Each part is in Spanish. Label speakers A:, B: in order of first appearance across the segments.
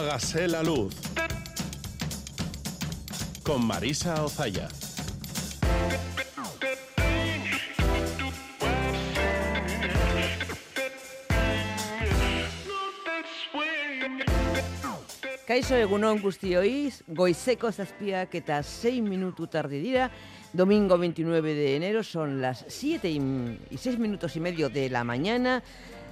A: Apágase la luz. Con Marisa Ozaya.
B: Kaixo egunon guztioiz, goizeko zazpiak eta 6 minutu tarde dira, domingo 29 de enero, son las 7 y 6 minutos y medio de la mañana.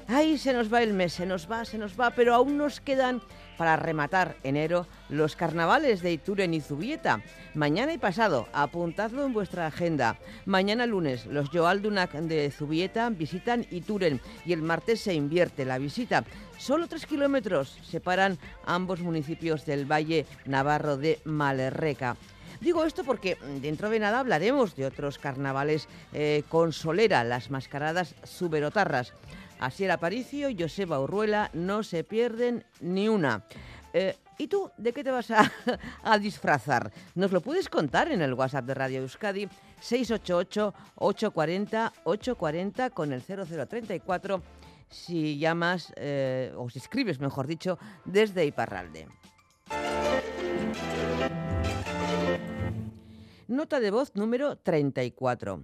B: Ay, se nos va el mes, se nos va, se nos va, pero aún nos quedan para rematar enero los carnavales de Ituren y Zubieta. Mañana y pasado, apuntadlo en vuestra agenda. Mañana lunes, los Joaldunak de Zubieta visitan Ituren y el martes se invierte la visita. Solo tres kilómetros separan ambos municipios del Valle Navarro de Malerreca. Digo esto porque dentro de nada hablaremos de otros carnavales eh, con solera, las mascaradas suberotarras. Asier Aparicio y Joseba Urruela no se pierden ni una. Eh, ¿Y tú de qué te vas a, disfrazar? Nos lo puedes contar en el WhatsApp de Radio Euskadi 688-840-840 con el 0034 si llamas eh, o si escribes, mejor dicho, desde Iparralde. Nota de voz número 34.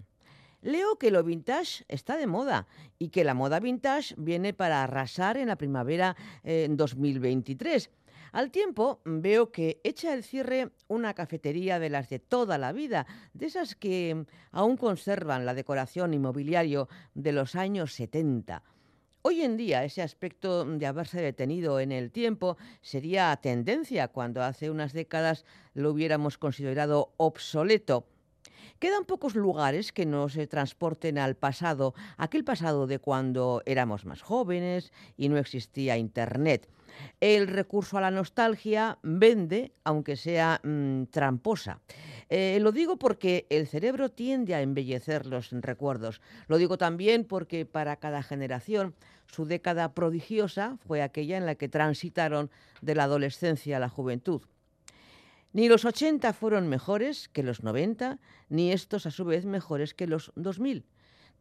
B: Leo que lo vintage está de moda y que la moda vintage viene para arrasar en la primavera eh, 2023. Al tiempo veo que echa el cierre una cafetería de las de toda la vida, de esas que aún conservan la decoración inmobiliario de los años 70. Hoy en día ese aspecto de haberse detenido en el tiempo sería tendencia cuando hace unas décadas lo hubiéramos considerado obsoleto. Quedan pocos lugares que nos transporten al pasado, aquel pasado de cuando éramos más jóvenes y no existía Internet. El recurso a la nostalgia vende, aunque sea mmm, tramposa. Eh, lo digo porque el cerebro tiende a embellecer los recuerdos. Lo digo también porque para cada generación su década prodigiosa fue aquella en la que transitaron de la adolescencia a la juventud. Ni los 80 fueron mejores que los 90, ni estos a su vez mejores que los 2000.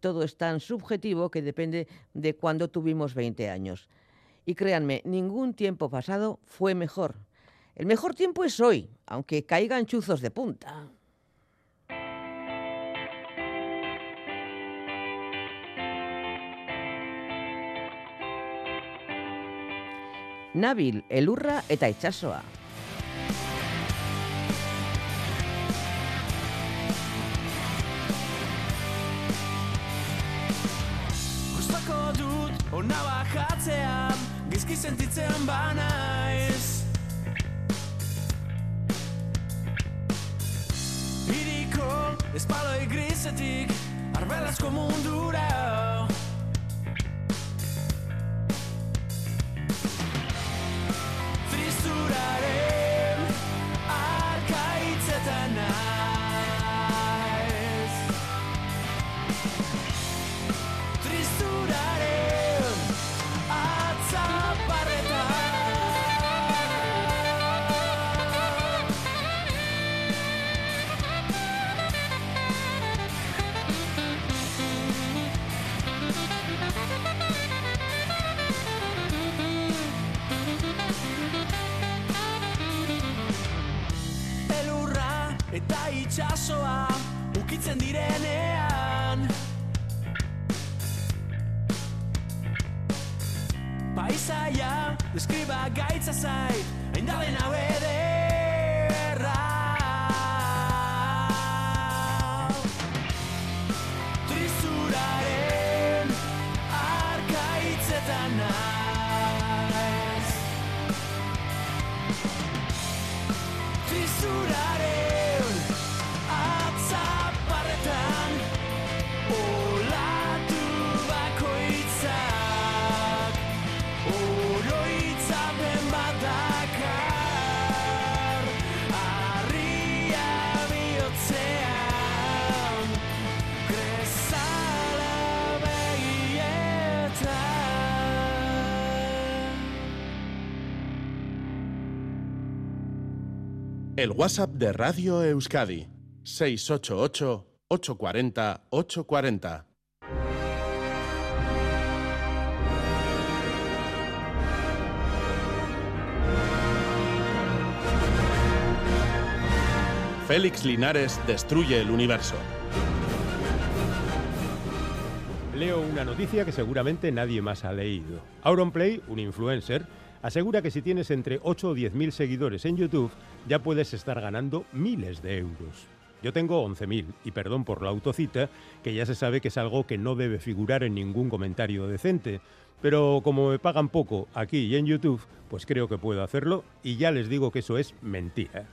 B: Todo es tan subjetivo que depende de cuándo tuvimos 20 años. Y créanme, ningún tiempo pasado fue mejor. El mejor tiempo es hoy, aunque caigan chuzos de punta. Nabil, elurra eta itsasoa.
C: Ona bajatzean Gizki sentitzen banaiz Iriko espaloi grisetik Arbelazko mundura. Tristuraren
A: El WhatsApp de Radio Euskadi, 688-840-840. Félix Linares destruye el universo.
D: Leo una noticia que seguramente nadie más ha leído. Auronplay, un influencer, asegura que si tienes entre 8 o 10 mil seguidores en YouTube, ya puedes estar ganando miles de euros. Yo tengo 11.000 y perdón por la autocita, que ya se sabe que es algo que no debe figurar en ningún comentario decente. Pero como me pagan poco aquí y en YouTube, pues creo que puedo hacerlo y ya les digo que eso es mentira.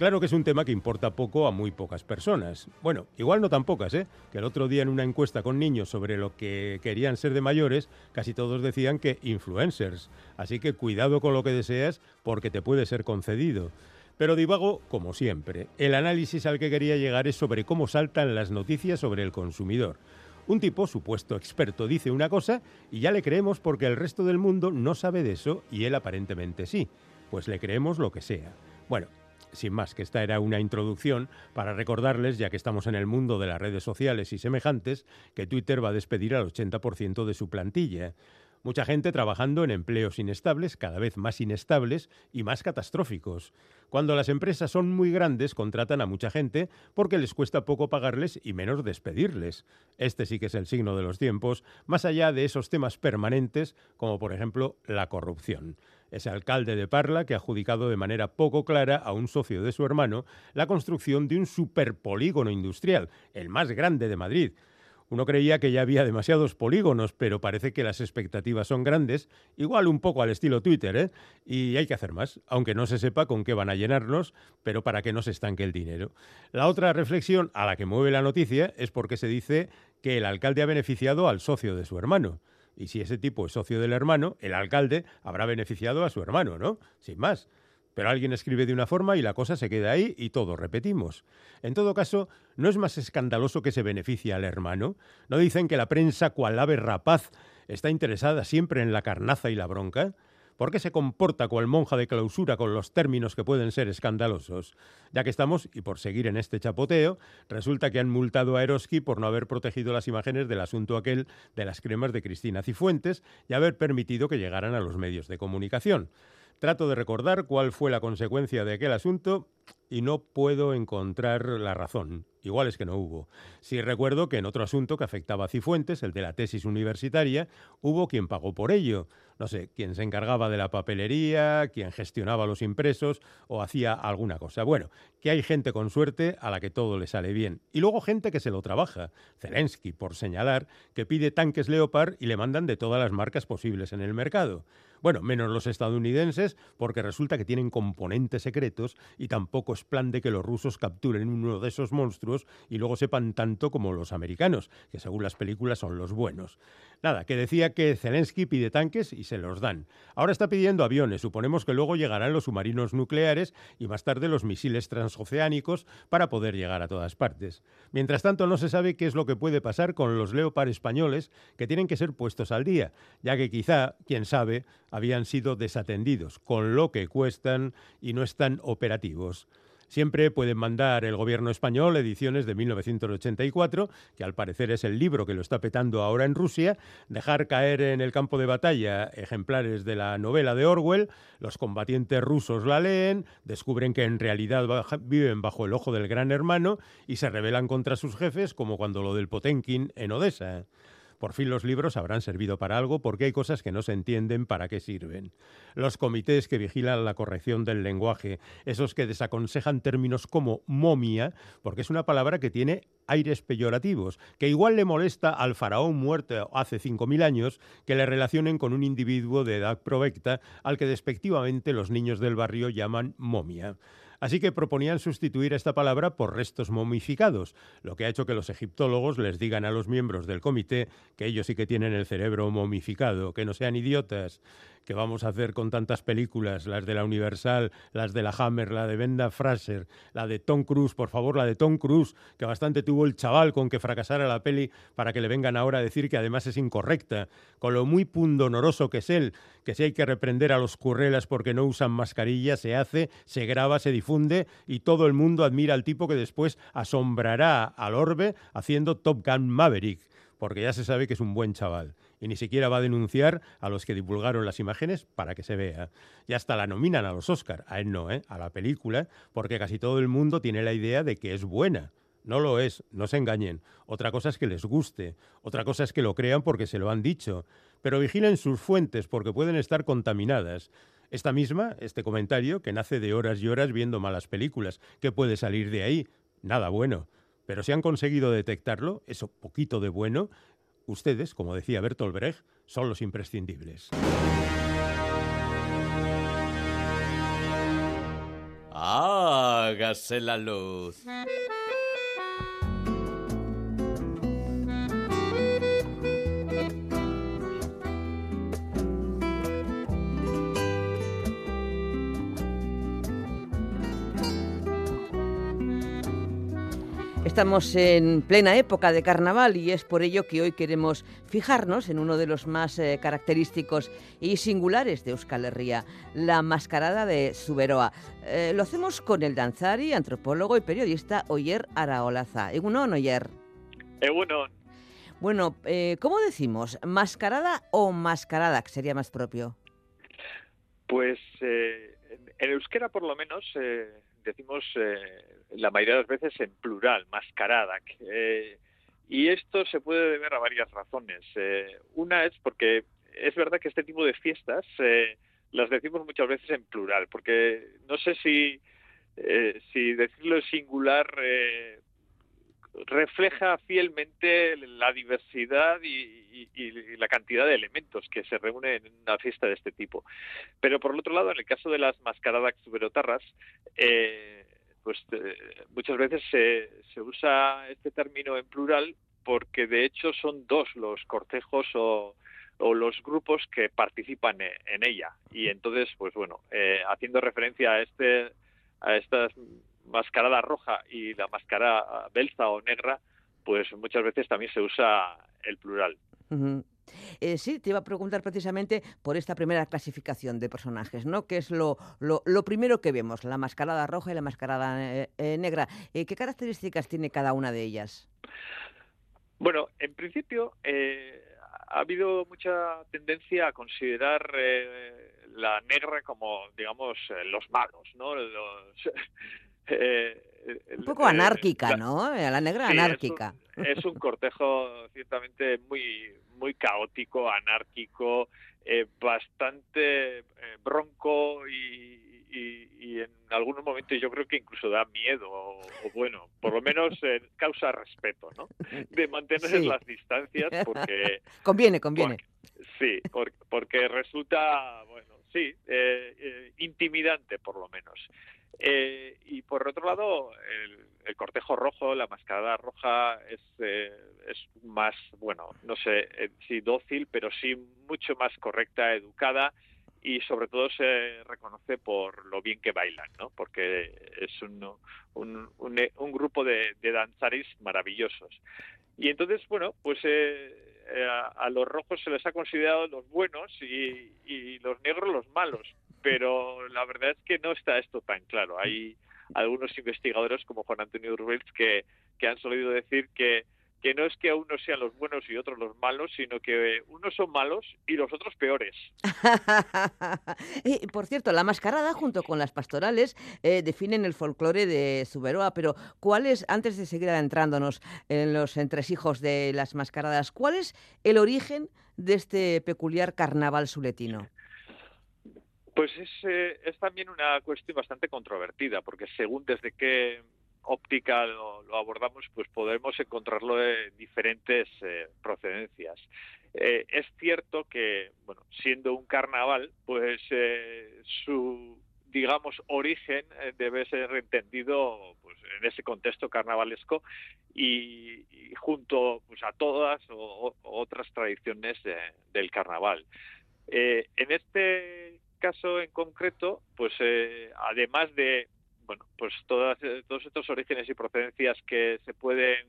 D: Claro que es un tema que importa poco a muy pocas personas. Bueno, igual no tan pocas, ¿eh? Que el otro día en una encuesta con niños sobre lo que querían ser de mayores, casi todos decían que influencers. Así que cuidado con lo que deseas porque te puede ser concedido. Pero divago, como siempre. El análisis al que quería llegar es sobre cómo saltan las noticias sobre el consumidor. Un tipo, supuesto experto, dice una cosa y ya le creemos porque el resto del mundo no sabe de eso y él aparentemente sí. Pues le creemos lo que sea. Bueno, sin más, que esta era una introducción para recordarles, ya que estamos en el mundo de las redes sociales y semejantes, que Twitter va a despedir al 80% de su plantilla. Mucha gente trabajando en empleos inestables, cada vez más inestables y más catastróficos. Cuando las empresas son muy grandes, contratan a mucha gente porque les cuesta poco pagarles y menos despedirles. Este sí que es el signo de los tiempos, más allá de esos temas permanentes, como por ejemplo la corrupción. Ese alcalde de Parla que ha adjudicado de manera poco clara a un socio de su hermano la construcción de un superpolígono industrial, el más grande de Madrid. Uno creía que ya había demasiados polígonos, pero parece que las expectativas son grandes, igual un poco al estilo Twitter, ¿eh? Y hay que hacer más, aunque no se sepa con qué van a llenarnos, pero para que no se estanque el dinero. La otra reflexión a la que mueve la noticia es porque se dice que el alcalde ha beneficiado al socio de su hermano. Y si ese tipo es socio del hermano, el alcalde habrá beneficiado a su hermano, ¿no? Sin más. Pero alguien escribe de una forma y la cosa se queda ahí y todo repetimos. En todo caso, ¿no es más escandaloso que se beneficie al hermano? ¿No dicen que la prensa, cual ave rapaz, está interesada siempre en la carnaza y la bronca? ¿Por qué se comporta cual monja de clausura con los términos que pueden ser escandalosos? Ya que estamos, y por seguir en este chapoteo, resulta que han multado a Eroski por no haber protegido las imágenes del asunto aquel de las cremas de Cristina Cifuentes y haber permitido que llegaran a los medios de comunicación. Trato de recordar cuál fue la consecuencia de aquel asunto y no puedo encontrar la razón. Igual es que no hubo. Sí recuerdo que en otro asunto que afectaba a Cifuentes, el de la tesis universitaria, hubo quien pagó por ello. No sé, quien se encargaba de la papelería, quien gestionaba los impresos o hacía alguna cosa. Bueno, que hay gente con suerte a la que todo le sale bien. Y luego gente que se lo trabaja. Zelensky, por señalar, que pide tanques Leopard y le mandan de todas las marcas posibles en el mercado. Bueno, menos los estadounidenses, porque resulta que tienen componentes secretos y tampoco es plan de que los rusos capturen uno de esos monstruos y luego sepan tanto como los americanos, que según las películas son los buenos. Nada, que decía que Zelensky pide tanques y se los dan. Ahora está pidiendo aviones, suponemos que luego llegarán los submarinos nucleares y más tarde los misiles transoceánicos para poder llegar a todas partes. Mientras tanto, no se sabe qué es lo que puede pasar con los Leopard españoles que tienen que ser puestos al día, ya que quizá, quién sabe, habían sido desatendidos, con lo que cuestan y no están operativos. Siempre pueden mandar el gobierno español ediciones de 1984, que al parecer es el libro que lo está petando ahora en Rusia, dejar caer en el campo de batalla ejemplares de la novela de Orwell, los combatientes rusos la leen, descubren que en realidad viven bajo el ojo del gran hermano y se rebelan contra sus jefes, como cuando lo del Potenkin en Odessa. Por fin los libros habrán servido para algo porque hay cosas que no se entienden para qué sirven. Los comités que vigilan la corrección del lenguaje, esos que desaconsejan términos como momia, porque es una palabra que tiene aires peyorativos, que igual le molesta al faraón muerto hace 5.000 años que le relacionen con un individuo de edad provecta al que despectivamente los niños del barrio llaman momia. Así que proponían sustituir esta palabra por restos momificados, lo que ha hecho que los egiptólogos les digan a los miembros del comité que ellos sí que tienen el cerebro momificado, que no sean idiotas, que vamos a hacer con tantas películas, las de la Universal, las de la Hammer, la de Benda Fraser, la de Tom Cruise, por favor, la de Tom Cruise, que bastante tuvo el chaval con que fracasara la peli para que le vengan ahora a decir que además es incorrecta, con lo muy pundonoroso que es él, que si hay que reprender a los currelas porque no usan mascarilla, se hace, se graba, se difunde y todo el mundo admira al tipo que después asombrará al orbe haciendo Top Gun Maverick porque ya se sabe que es un buen chaval. y ni siquiera va a denunciar a los que divulgaron las imágenes para que se vea. Y hasta la nominan a los Oscar, a él no, ¿eh? a la película, porque casi todo el mundo tiene la idea de que es buena. No lo es, no se engañen. Otra cosa es que les guste, otra cosa es que lo crean porque se lo han dicho. Pero vigilen sus fuentes porque pueden estar contaminadas. Esta misma, este comentario, que nace de horas y horas viendo malas películas, ¿qué puede salir de ahí? Nada bueno. Pero si han conseguido detectarlo, eso poquito de bueno, ustedes, como decía Bertolt Brecht, son los imprescindibles.
E: Hágase la luz.
B: Estamos en plena época de carnaval y es por ello que hoy queremos fijarnos en uno de los más eh, característicos y singulares de Euskal Herria, la mascarada de Suberoa. Eh, lo hacemos con el danzari, antropólogo y periodista Oyer Araolaza. ¿Egunon, Oyer?
F: Egunon.
B: Bueno, eh, ¿cómo decimos? ¿Mascarada o mascarada, que sería más propio?
F: Pues en, euskera, por lo menos, decimos eh, la mayoría de las veces en plural, mascarada. Eh, y esto se puede deber a varias razones. Eh, una es porque es verdad que este tipo de fiestas eh, las decimos muchas veces en plural, porque no sé si, si decirlo en singular refleja fielmente la diversidad y, la cantidad de elementos que se reúnen en una fiesta de este tipo. Pero por el otro lado, en el caso de las mascaradas tuberotarras, eh, pues eh, muchas veces se, se usa este término en plural porque de hecho son dos los cortejos o, o los grupos que participan e- en ella. Y entonces, pues bueno, eh, haciendo referencia a este a estas mascarada roja y la mascarada belza o negra, pues muchas veces también se usa el plural.
B: Eh, sí, te iba a preguntar precisamente por esta primera clasificación de personajes, ¿no? Que es lo, lo, lo primero que vemos, la mascarada roja y la mascarada eh, eh, negra. Eh, ¿Qué características tiene cada una de ellas?
F: Bueno, en principio eh, ha habido mucha tendencia a considerar la negra como, digamos, los malos, ¿no? Los, eh,
B: Un poco
F: eh,
B: anárquica, ¿no? Eh, La negra
F: Sí, es
B: anárquica.
F: un- Es un, cortejo ciertamente muy, muy caótico, anárquico, eh, bastante eh, bronco y, y- y en algunos momentos yo creo que incluso da miedo, o, o bueno, por lo menos eh, causa respeto, ¿no? De mantener
B: Sí.
F: las distancias porque
B: Conviene, conviene.
F: Sí, por- porque resulta, bueno, sí, intimidante por lo menos. Eh, y por otro lado, el, el cortejo rojo, la mascarada roja es, eh, es más, bueno, no sé eh, si dócil, pero sí mucho más correcta, educada y sobre todo se reconoce por lo bien que bailan, ¿no? Porque es un, un, un, un grupo de, danzaris maravillosos. Y entonces, bueno, pues eh, eh, a, a los rojos se les ha considerado los buenos y los negros los malos, pero la verdad es que no está esto tan claro. Hay algunos investigadores como Juan Antonio Urbels que, que han solido decir que, que no es que unos sean los buenos y otros los malos, sino que unos son malos y los otros peores.
B: Eh, por cierto, la mascarada junto con las pastorales eh, definen el folclore de Zuberoa, pero ¿cuál es, antes de seguir adentrándonos en los entresijos de las mascaradas, cuál es el origen de este peculiar carnaval suletino?
F: Pues es, eh, es también una cuestión bastante controvertida, porque según desde qué óptica lo, abordamos, pues podemos encontrarlo de diferentes eh, procedencias. Eh, es cierto que, bueno, siendo un carnaval, pues su, digamos, origen debe ser entendido pues, en ese contexto carnavalesco y, junto pues, a todas otras tradiciones de- del carnaval. En este caso en concreto, pues eh, además de bueno, pues todas, eh, todos estos orígenes y procedencias que se pueden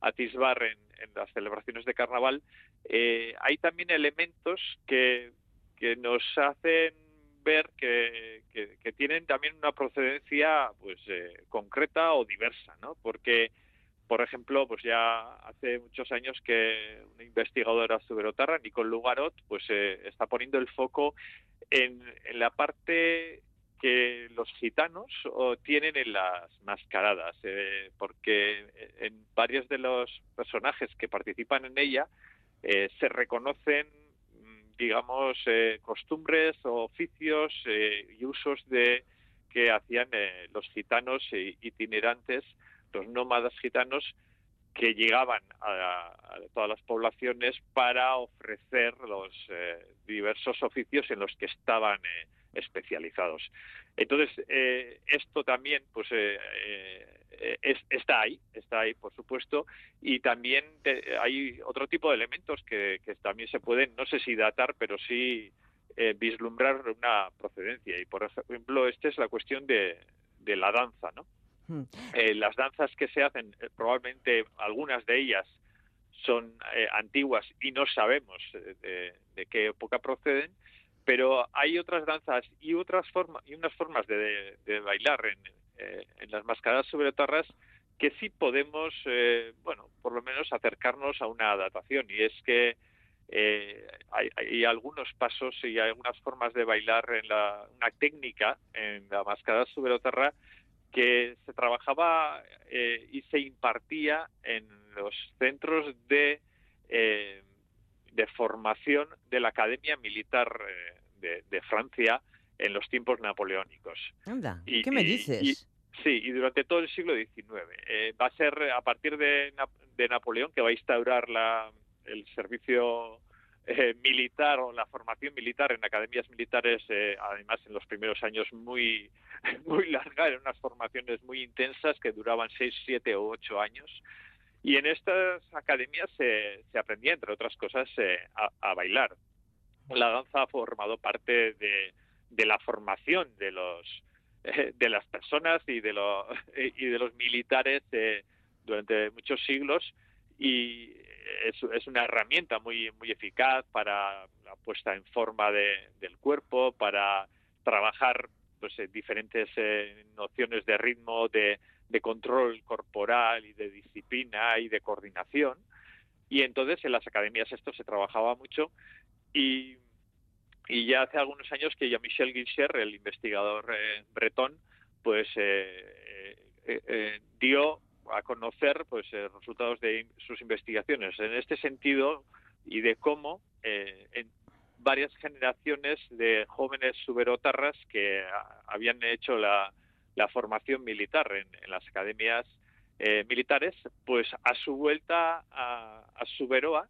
F: atisbar en, en las celebraciones de carnaval, eh, hay también elementos que, que nos hacen ver que, que- que tienen también una procedencia pues eh, concreta o diversa, ¿no? Porque por ejemplo, pues ya hace muchos años que una investigadora zuberotarra, Nicole Lugarot, pues eh, está poniendo el foco en, la parte que los gitanos o, tienen en las mascaradas, eh, porque en varios de los personajes que participan en ella eh, se reconocen, digamos, eh, costumbres oficios eh, y usos de que hacían eh, los gitanos i- itinerantes, los nómadas gitanos que llegaban a, todas las poblaciones para ofrecer los eh, diversos oficios en los que estaban eh, especializados. Entonces, eh, esto también pues eh, eh, es- está ahí, está ahí, por supuesto, y también hay otro tipo de elementos que, también se pueden, no sé si datar, pero sí eh, vislumbrar una procedencia. Y, por ejemplo, esta es la cuestión de la danza, ¿no?
B: Hmm.
F: Eh, las danzas que se hacen, eh, probablemente algunas de ellas son eh, antiguas y no sabemos eh, de, qué época proceden, pero hay otras danzas y otras formas y unas formas de, bailar en, eh, en las mascaradas sobre tarras que sí podemos, bueno, por lo menos acercarnos a una datación y es que eh, hay, hay algunos pasos y algunas formas de bailar en la, una técnica en la mascarada sobre tarra que se trabajaba eh, y se impartía en los centros de, eh, de formación de la Academia Militar eh, de, de Francia en los tiempos napoleónicos.
B: Anda,
F: Y-
B: ¿qué me dices?
F: y- Sí, y durante todo el siglo XIX. Eh, va a ser a partir de, de Napoleón que va a instaurar la, el servicio eh, militar o la formación militar en academias militares, eh, además en los primeros años muy, muy larga, eran unas formaciones muy intensas que duraban seis, siete o ocho años. Y en estas academias se, se aprendía, entre otras cosas, eh, a, a bailar. La danza ha formado parte de, de la formación de los eh, de las personas y de los y de los militares eh, durante muchos siglos y es, una herramienta muy muy eficaz para la puesta en forma de- del cuerpo para trabajar pues eh, diferentes eh, nociones de ritmo de, de control corporal y de disciplina y de coordinación. Y entonces en las academias esto se trabajaba mucho y y ya hace algunos años que Jean-Michel Guicher, el investigador eh, bretón, pues eh, eh, dio a conocer pues eh, resultados de sus investigaciones. En este sentido y de cómo eh, en varias generaciones de jóvenes suberotarras que habían hecho la, la formación militar en, en las academias eh, militares, pues a su vuelta a, a Suberoa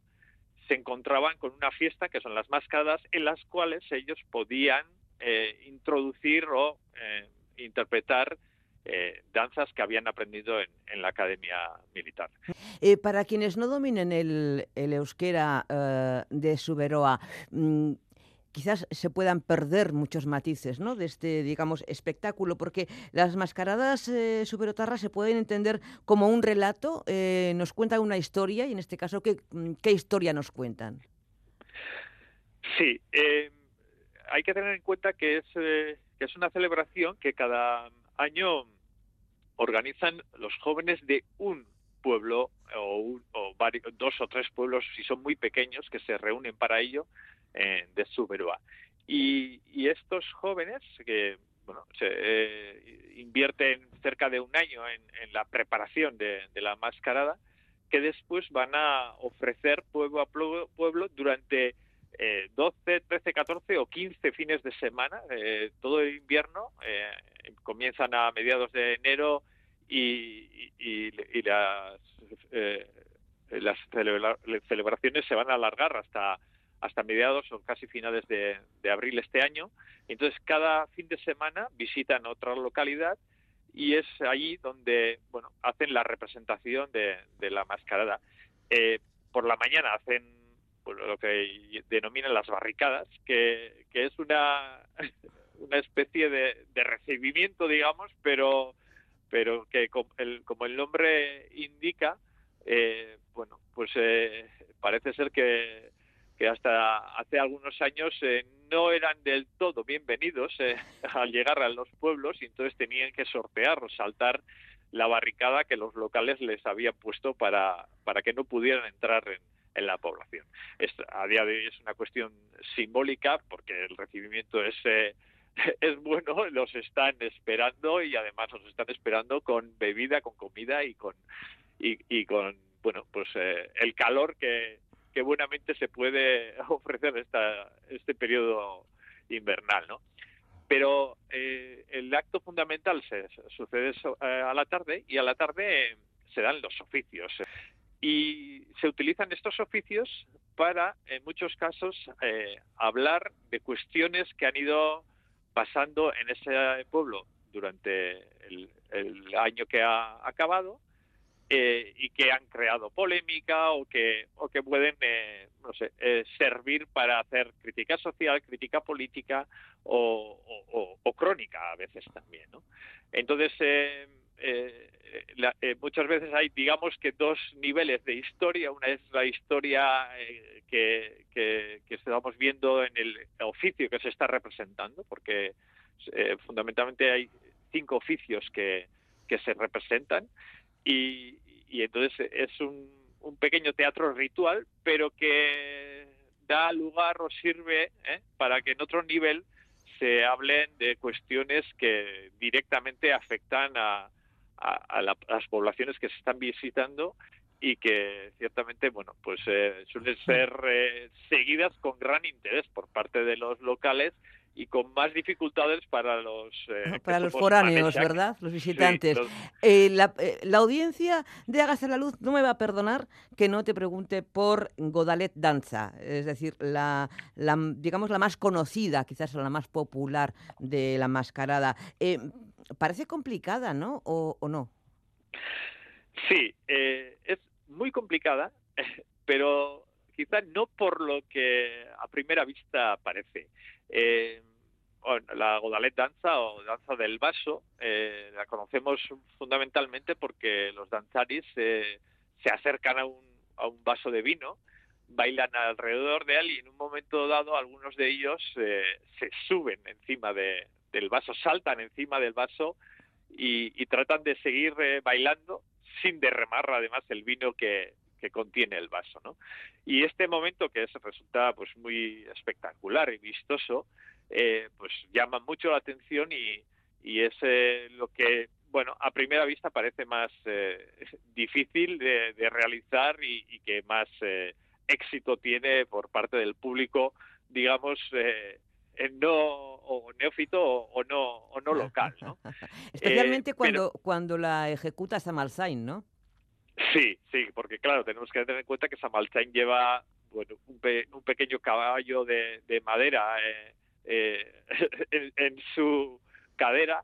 F: se encontraban con una fiesta que son las mascadas en las cuales ellos podían eh, introducir o eh, interpretar eh, danzas que habían aprendido en, en la academia militar.
B: Eh, para quienes no dominen el, el euskera eh, de Suberoa, mm, quizás se puedan perder muchos matices ¿no? de este, digamos, espectáculo, porque las mascaradas eh, suberotarras se pueden entender como un relato, eh, nos cuentan una historia, y en este caso, ¿qué, mm, qué historia nos cuentan?
F: Sí, eh, hay que tener en cuenta que es, eh, que es una celebración que cada año organizan los jóvenes de un pueblo o, un- o dos o tres pueblos, si son muy pequeños, que se reúnen para ello, eh, de Suberoa. Y, y estos jóvenes que bueno, se eh, invierten cerca de un año en, en la preparación de, de la mascarada, que después van a ofrecer pueblo a pueblo, pueblo durante eh, 12, 13, 14 o 15 fines de semana, eh, todo el invierno, eh, comienzan a mediados de enero y, y- y las, eh, las celebra- celebraciones se van a alargar hasta, hasta mediados o casi finales de, de abril este año. Entonces, cada fin de semana visitan otra localidad y es allí donde bueno hacen la representación de, de la mascarada. Eh, por la mañana hacen pues, lo que denominan las barricadas, que, es una, especie de, recibimiento, digamos, pero, pero que como el nombre indica, eh, bueno, pues eh, parece ser que, que hasta hace algunos años eh, no eran del todo bienvenidos eh, al llegar a los pueblos y entonces tenían que sortear o saltar la barricada que los locales les habían puesto para, para que no pudieran entrar en, en la población. Es, a día de hoy es una cuestión simbólica porque el recibimiento es, eh, es bueno, los están esperando y además los están esperando con bebida, con comida y con, y, con bueno, pues eh, el calor que, que buenamente se puede ofrecer esta, este periodo invernal, ¿no? Pero eh, el acto fundamental se, sucede eh, a la tarde y a la tarde se dan los oficios y se utilizan estos oficios para, en muchos casos, eh, hablar de cuestiones que han ido pasando en ese pueblo durante el, año que ha acabado eh, y que han creado polémica o que, o que pueden, eh, no sé, eh, servir para hacer crítica social, crítica política o crónica a veces también, ¿no? Entonces, eh, eh, la- eh, muchas veces hay, digamos que dos niveles de historia. Una es la historia eh, que, que, estamos viendo en el oficio que se está representando, porque eh, fundamentalmente hay cinco oficios que, que se representan y, y entonces es un, un pequeño teatro ritual, pero que da lugar o sirve ¿eh? para que en otro nivel se hablen de cuestiones que directamente afectan a, a, a la- a las poblaciones que se están visitando y que ciertamente bueno pues eh, suelen ser eh, seguidas con gran interés por parte de los locales y con más dificultades para los eh,
B: Para los foráneos. ¿verdad? Los
F: Sí,
B: visitantes.
F: los-
B: Eh, la, eh, la audiencia de Hágase la Luz no me va a perdonar que no te pregunte por Godalet Danza, es decir, la, la, digamos la más conocida, quizás la más popular de la mascarada. Eh, parece complicada, ¿no? ¿O, o no?
F: Sí, es muy complicada, pero quizá no por lo que a primera vista parece. Eh, la Godalet danza o danza del vaso eh, la conocemos fundamentalmente porque los danzaris eh, se acercan a un, a un vaso de vino, bailan alrededor de él y en un momento dado algunos de ellos eh, se suben encima de- del vaso, saltan encima del vaso y, y tratan de seguir bailando sin derramar además el vino que, que contiene el vaso, ¿no? Y este momento que es, resulta pues muy espectacular y vistoso, eh, pues llama mucho la atención y, y es eh, lo que, bueno, a primera vista parece más eh, difícil de, de realizar y, y que más eh, éxito tiene por parte del público, digamos, eh, en no o neófito o, o no o no local, ¿no?
B: Especialmente
F: Eh, pero-
B: cuando, cuando la ejecuta Samalsain, ¿no?
F: Sí, sí, porque claro, tenemos que tener en cuenta que Samalchain lleva bueno, un, pe- un pequeño caballo de, de madera eh, eh, en, en su cadera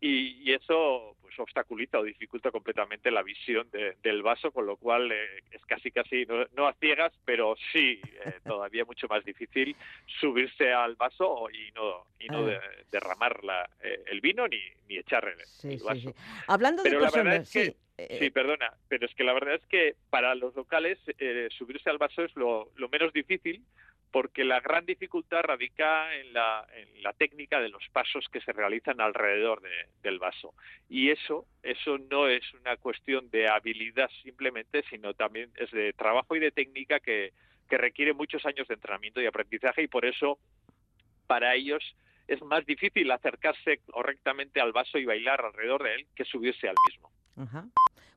F: y, y eso pues obstaculiza o dificulta completamente la visión de- del vaso, con lo cual eh, es casi casi no, no a ciegas, pero sí eh, todavía mucho más difícil subirse al vaso y no y no de- derramar la- eh, el vino ni, ni echar el,
B: Sí,
F: el vaso.
B: sí. Hablando
F: Pero
B: de
F: la verdad
B: personas,
F: es que-
B: sí. eh,
F: Sí, perdona, pero es que la verdad es que para los locales eh, subirse al vaso es lo, lo menos difícil porque la gran dificultad radica en la, técnica de los pasos que se realizan alrededor de- del vaso. Y eso, eso no es una cuestión de habilidad simplemente, sino también es de trabajo y de técnica que, que requiere muchos años de entrenamiento y aprendizaje y por eso para ellos es más difícil acercarse correctamente al vaso y bailar alrededor de él que subirse al mismo.
B: Ajá.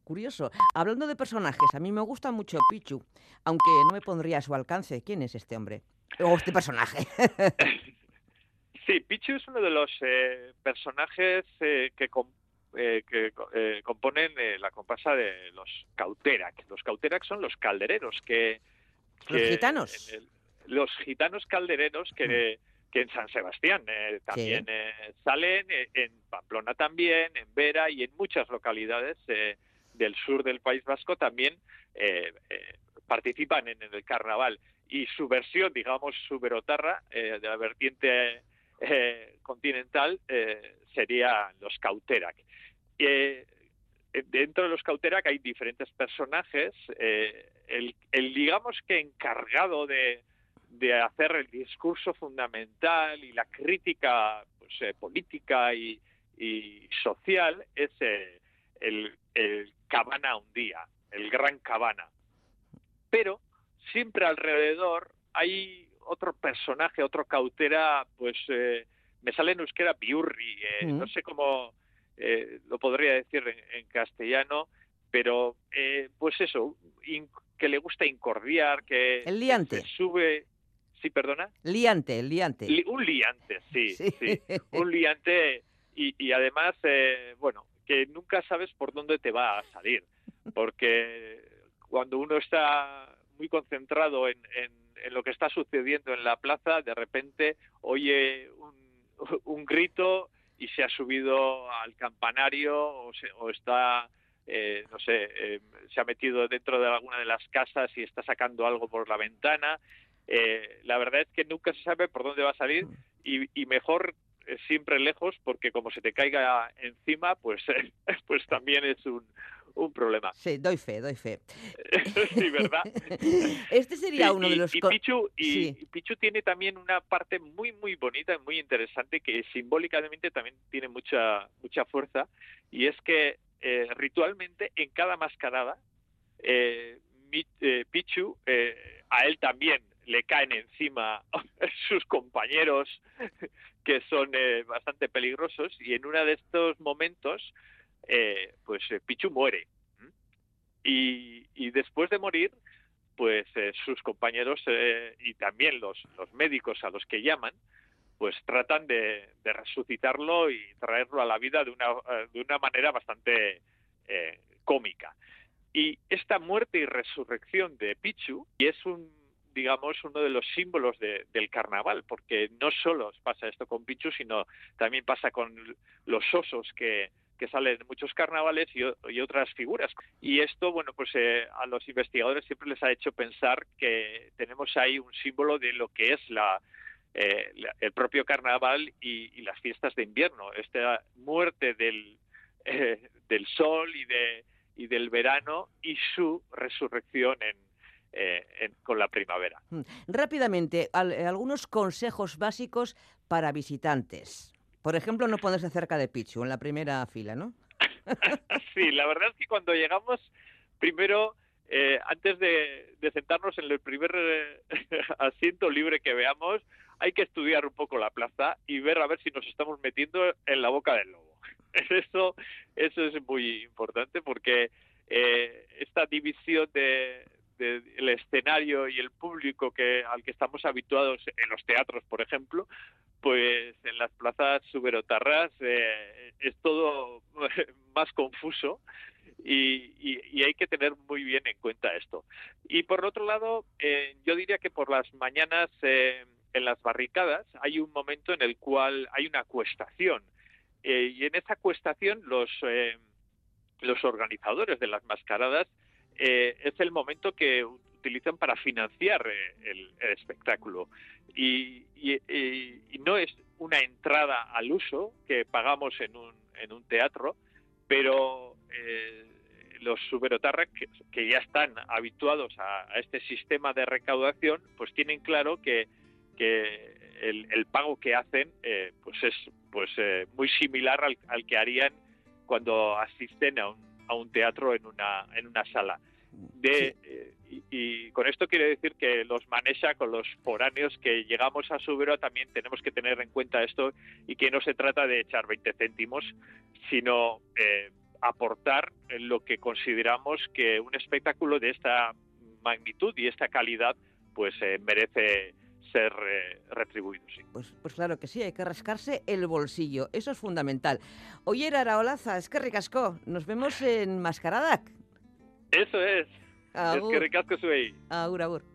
B: Curioso. Hablando de personajes, a mí me gusta mucho Pichu, aunque no me pondría a su alcance. ¿Quién es este hombre? O este personaje.
F: Sí, Pichu es uno de los eh, personajes eh, que, com- eh, que eh, componen eh, la comparsa de los Cauterac. Los Cauterac son los caldereros que...
B: Los gitanos.
F: el- los gitanos caldereros que, que en San Sebastián eh, también eh, salen, eh, en Pamplona también, en Vera y en muchas localidades eh, del sur del País Vasco también eh, eh, participan en el carnaval. Y su versión, digamos, su verotarra eh, de la vertiente eh, continental eh, sería los Cauterac. Dentro de los Cauterac hay diferentes personajes. eh, el, el, digamos que encargado de, de hacer el discurso fundamental y la crítica pues, eh, política y, y social es, eh, el, el Cabana un día, el gran Cabana. Pero siempre alrededor hay otro personaje, otro cautera, pues eh, me sale en euskera Biurri, eh,
B: Mm.
F: no sé cómo eh, lo podría decir en, en castellano, pero pues eso, que le gusta incordiar, que
B: El liante.
F: se sube, sí, perdona,
B: Liante, liante.
F: Li- un liante, sí,
B: Sí.
F: sí, un liante y, y además, eh, bueno, que nunca sabes por dónde te va a salir, porque cuando uno está muy concentrado en, en- en lo que está sucediendo en la plaza, de repente oye un, un grito y se ha subido al campanario o, se- o está, eh, no sé, eh, se ha metido dentro de alguna de las casas y está sacando algo por la ventana. Eh, la verdad es que nunca se sabe por dónde va a salir y, y mejor eh, siempre lejos porque como se te caiga encima, pues, pues también es un, un problema.
B: Sí, doy fe, doy fe.
F: sí, ¿verdad?
B: Este sería
F: Sí,
B: uno
F: y,
B: de los...
F: y Pichu, y,
B: Sí.
F: y Pichu tiene también una parte muy muy bonita y muy interesante que simbólicamente también tiene mucha mucha fuerza y es que eh, ritualmente en cada mascarada eh, Mi- eh, Pichu eh, a él también le caen encima sus compañeros que son eh, bastante peligrosos y en uno de estos momentos eh, pues eh, Pichu muere y, y después de morir pues eh, sus compañeros eh, y también los, los médicos a los que llaman pues tratan de, de resucitarlo y traerlo a la vida de una, de una manera bastante cómica. Y esta muerte y resurrección de Pichu y es un digamos uno de los símbolos de- del carnaval porque no solo pasa esto con Pichu sino también pasa con los osos que, que salen en muchos carnavales y otras figuras. Y esto bueno pues eh, a los investigadores siempre les ha hecho pensar que tenemos ahí un símbolo de lo que es la eh, la- el propio carnaval y, y las fiestas de invierno. Esta muerte del eh, del sol y de y del verano y su resurrección en, eh, en- con la primavera.
B: Rápidamente, al- eh, algunos consejos básicos para visitantes. Por ejemplo, no ponerse cerca de Pichu, en la primera fila, ¿no?
F: Sí, la verdad es que cuando llegamos, primero, eh, antes de, de sentarnos en el primer eh, asiento libre que veamos, hay que estudiar un poco la plaza y ver a ver si nos estamos metiendo en la boca del lobo. Eso, eso es muy importante porque eh, esta división de, de- el escenario y el público que al que estamos habituados en los teatros, por ejemplo, pues en las plazas suberotarras eh, es todo más confuso y, y- hay que tener muy bien en cuenta esto. Y por otro lado, eh, yo diría que por las mañanas eh, en las barricadas hay un momento en el cual hay una acuestación y en esa acuestación los los organizadores de las mascaradas eh, es el momento que utilizan para financiar eh, el, el espectáculo. Y, y- no es una entrada al uso que pagamos en un, en un teatro, pero eh, los suberotarras que, ya están habituados a, este sistema de recaudación, pues tienen claro que, el pago que hacen eh, pues es pues eh, muy similar al, al que harían cuando asisten a un, a un teatro en una, en una sala. De, eh, y, y con esto quiere decir que los maneja con los foráneos que llegamos a Subero también tenemos que tener en cuenta esto y que no se trata de echar 20 céntimos, sino eh, aportar lo que consideramos que un espectáculo de esta magnitud y esta calidad pues eh, merece ser eh, retribuido. Sí.
B: Pues, pues claro que sí, hay que rascarse el bolsillo, eso es fundamental. Oye, Araolaza, es que ricasco, nos vemos en Mascaradak.
F: Eso es. Es que recasco zuei.
B: agur, agur.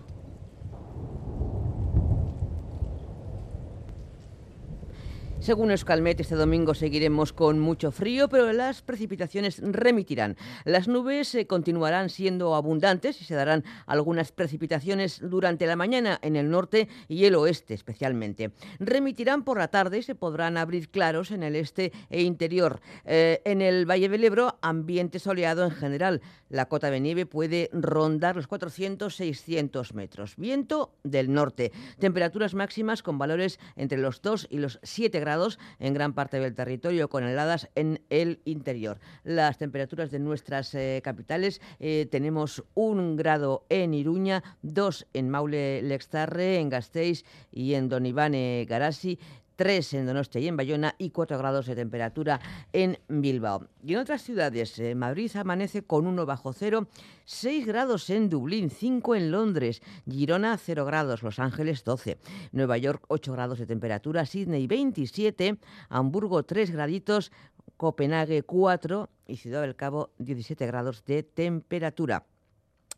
B: Según Euskalmet, este domingo seguiremos con mucho frío, pero las precipitaciones remitirán. Las nubes eh, continuarán siendo abundantes y se darán algunas precipitaciones durante la mañana en el norte y el oeste especialmente. Remitirán por la tarde y se podrán abrir claros en el este e interior. Eh, en el Valle del Ebro, ambiente soleado en general. La cota de nieve puede rondar los 400-600 metros. Viento del norte. Temperaturas máximas con valores entre los 2 y los 7 grados en gran parte del territorio, con heladas en el interior. Las temperaturas de nuestras eh, capitales eh, tenemos un grado en Iruña, dos en Maule Lextarre, en Gasteiz y en Donibane Garasi. 3 en Donostia y en Bayona y 4 grados de temperatura en Bilbao. Y en otras ciudades, eh, Madrid amanece con 1 bajo cero, 6 grados en Dublín, 5 en Londres, Girona 0 grados, Los Ángeles 12, Nueva York 8 grados de temperatura, Sydney 27, Hamburgo 3 graditos, Copenhague 4 y Ciudad del Cabo 17 grados de temperatura.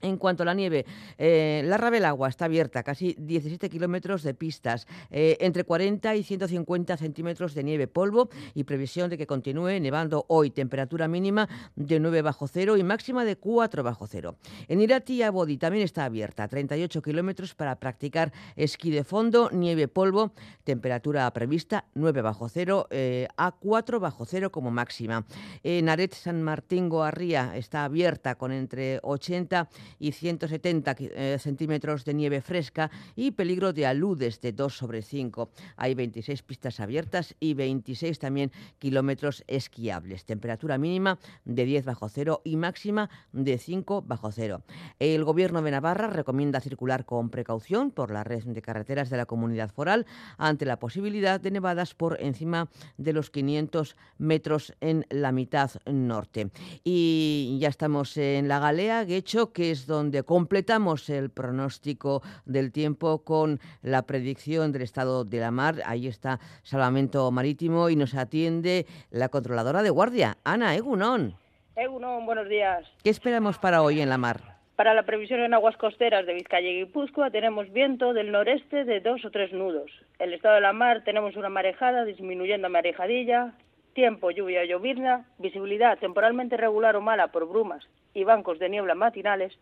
B: En cuanto a la nieve, eh, la Rabelagua está abierta, casi 17 kilómetros de pistas, eh, entre 40 y 150 centímetros de nieve, polvo y previsión de que continúe nevando hoy. Temperatura mínima de 9 bajo cero y máxima de 4 bajo cero. En Irati y Abodi también está abierta, 38 kilómetros para practicar esquí de fondo, nieve, polvo, temperatura prevista 9 bajo cero eh, a 4 bajo cero como máxima. En Aret San Martín Goarría está abierta con entre 80 y 170 eh, centímetros de nieve fresca y peligro de aludes de 2 sobre 5. Hay 26 pistas abiertas y 26 también kilómetros esquiables. Temperatura mínima de 10 bajo cero y máxima de 5 bajo cero. El Gobierno de Navarra recomienda circular con precaución por la red de carreteras de la comunidad foral ante la posibilidad de nevadas por encima de los 500 metros en la mitad norte. Y ya estamos en la Galea, Guecho, que es donde completamos el pronóstico del tiempo con la predicción del estado de la mar. Ahí está Salvamento Marítimo y nos atiende la controladora de guardia, Ana Egunon.
G: Egunon, buenos días.
B: ¿Qué esperamos para hoy en la mar?
G: Para la previsión en aguas costeras de Vizcaya y Guipúzcoa tenemos viento del noreste de dos o tres nudos. El estado de la mar tenemos una marejada disminuyendo a marejadilla, tiempo, lluvia o llovizna, visibilidad temporalmente regular o mala por brumas y bancos de niebla matinales.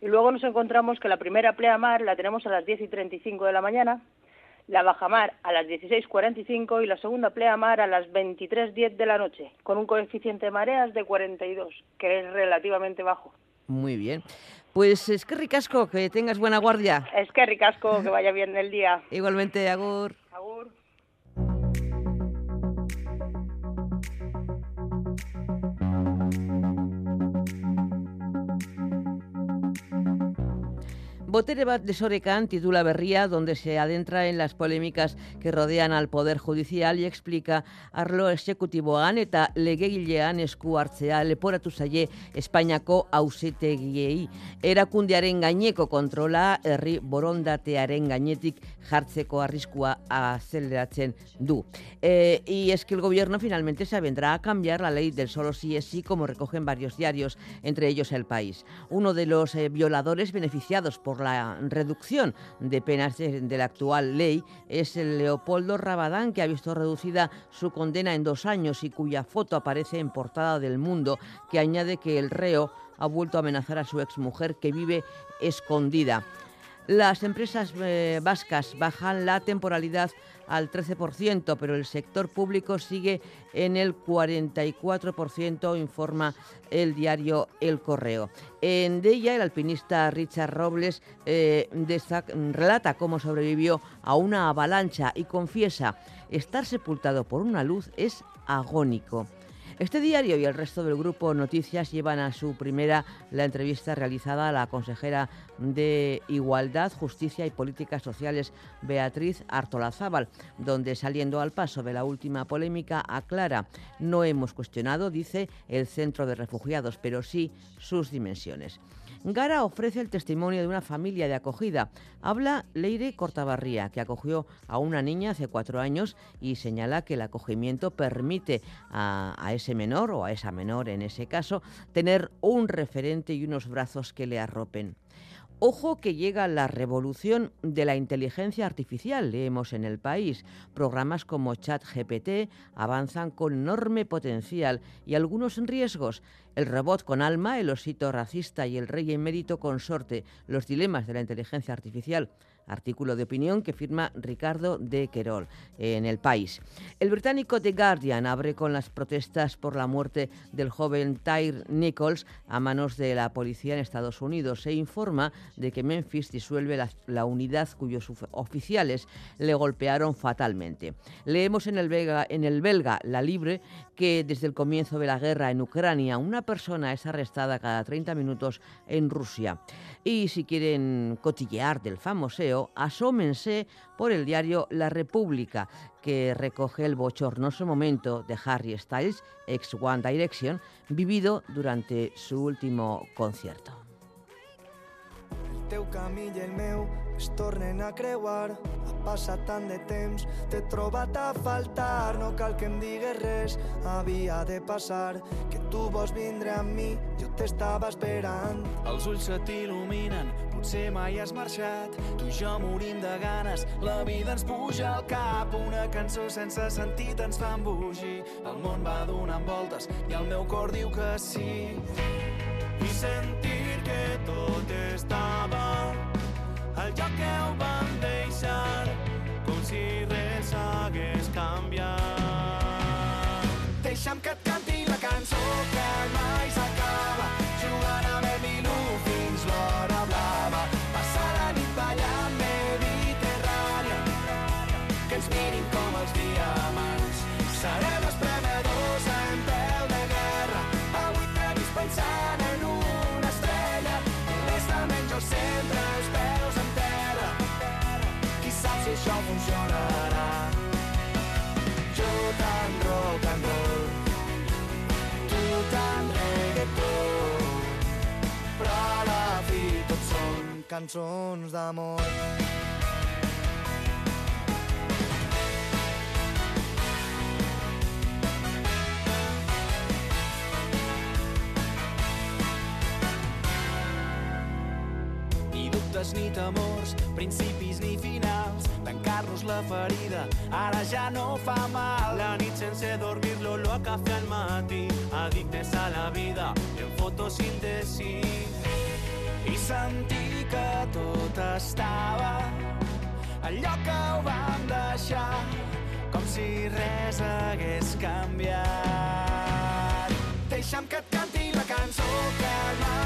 G: Y luego nos encontramos que la primera pleamar la tenemos a las 10 y 35 de la mañana, la bajamar a las 16.45 y la segunda pleamar a las 23.10 de la noche, con un coeficiente de mareas de 42, que es relativamente bajo.
B: Muy bien. Pues es que ricasco, que tengas buena guardia.
G: Es que ricasco, que vaya bien el día.
B: Igualmente, Agur.
G: Agur.
B: Botere bat de Sorecan titula Berría, donde se adentra en las polémicas que rodean al Poder Judicial y explica arlo exekutiboan eta legegilean esku hartzea leporatu zaie Espainiako auzitegiei. Erakundearen gaineko kontrola herri borondatearen gainetik jartzeko arriskua du. Eh, y es que el gobierno finalmente se avendrá a cambiar la ley del solo sí es sí, como recogen varios diarios, entre ellos El País. Uno de los eh, violadores beneficiados por la reducción de penas de, de la actual ley es el Leopoldo Rabadán, que ha visto reducida su condena en dos años y cuya foto aparece en portada del mundo, que añade que el reo ha vuelto a amenazar a su exmujer que vive escondida. Las empresas eh, vascas bajan la temporalidad al 13%, pero el sector público sigue en el 44%, informa el diario El Correo. En ella, el alpinista Richard Robles eh, relata cómo sobrevivió a una avalancha y confiesa estar sepultado por una luz es agónico. Este diario y el resto del grupo Noticias llevan a su primera la entrevista realizada a la consejera de Igualdad, Justicia y Políticas Sociales, Beatriz Artolazábal, donde saliendo al paso de la última polémica aclara, no hemos cuestionado, dice, el centro de refugiados, pero sí sus dimensiones. Gara ofrece el testimonio de una familia de acogida. Habla Leire Cortabarría, que acogió a una niña hace cuatro años y señala que el acogimiento permite a, a, ese menor o a esa menor en ese caso tener un referente y unos brazos que le arropen. Ojo que llega la revolución de la inteligencia artificial, leemos en el país. Programas como ChatGPT avanzan con enorme potencial y algunos riesgos. El robot con alma, el osito racista y el rey emérito consorte, los dilemas de la inteligencia artificial artículo de opinión que firma Ricardo de Querol en El País. El británico The Guardian abre con las protestas por la muerte del joven Tyre Nichols a manos de la policía en Estados Unidos. Se informa de que Memphis disuelve la, la unidad cuyos oficiales le golpearon fatalmente. Leemos en el, belga, en el belga La Libre que desde el comienzo de la guerra en Ucrania una persona es arrestada cada 30 minutos en Rusia. Y si quieren cotillear del asómense por el diario La República, que recoge el bochornoso momento de Harry Styles, ex One Direction, vivido durante su último concierto.
H: Teu camí i el meu es tornen a creuar. Ha passat tant de temps, t'he trobat a faltar. No cal que em digues res, havia de passar. Que tu vols vindre amb mi, jo t'estava esperant.
C: Els ulls se t'il·luminen, potser mai has marxat. Tu i jo morim de ganes, la vida ens puja al cap. Una cançó sense sentit ens fa embogir. El món va donant voltes i el meu cor diu que sí. I sentir que tot estava al lloc que ho vam deixar com si res hagués canviat.
H: Deixa'm que et cançons d'amor.
C: Ni dubtes ni temors, principis ni finals. Tancar-nos la ferida, ara ja no fa mal.
I: La nit sense dormir, l'olor a cafè al matí. Addictes a la vida, en fotosíntesi.
C: I sentir que tot estava al lloc que ho vam deixar, com si res hagués canviat. Deixa'm que et canti la cançó que mai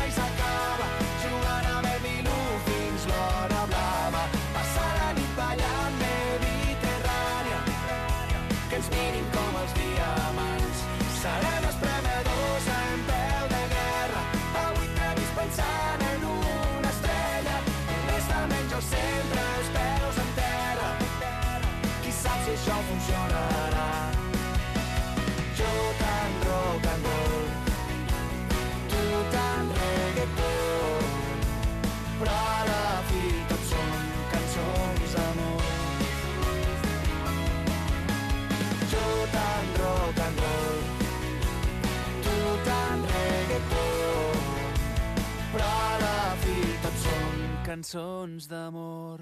C: cançons d'amor.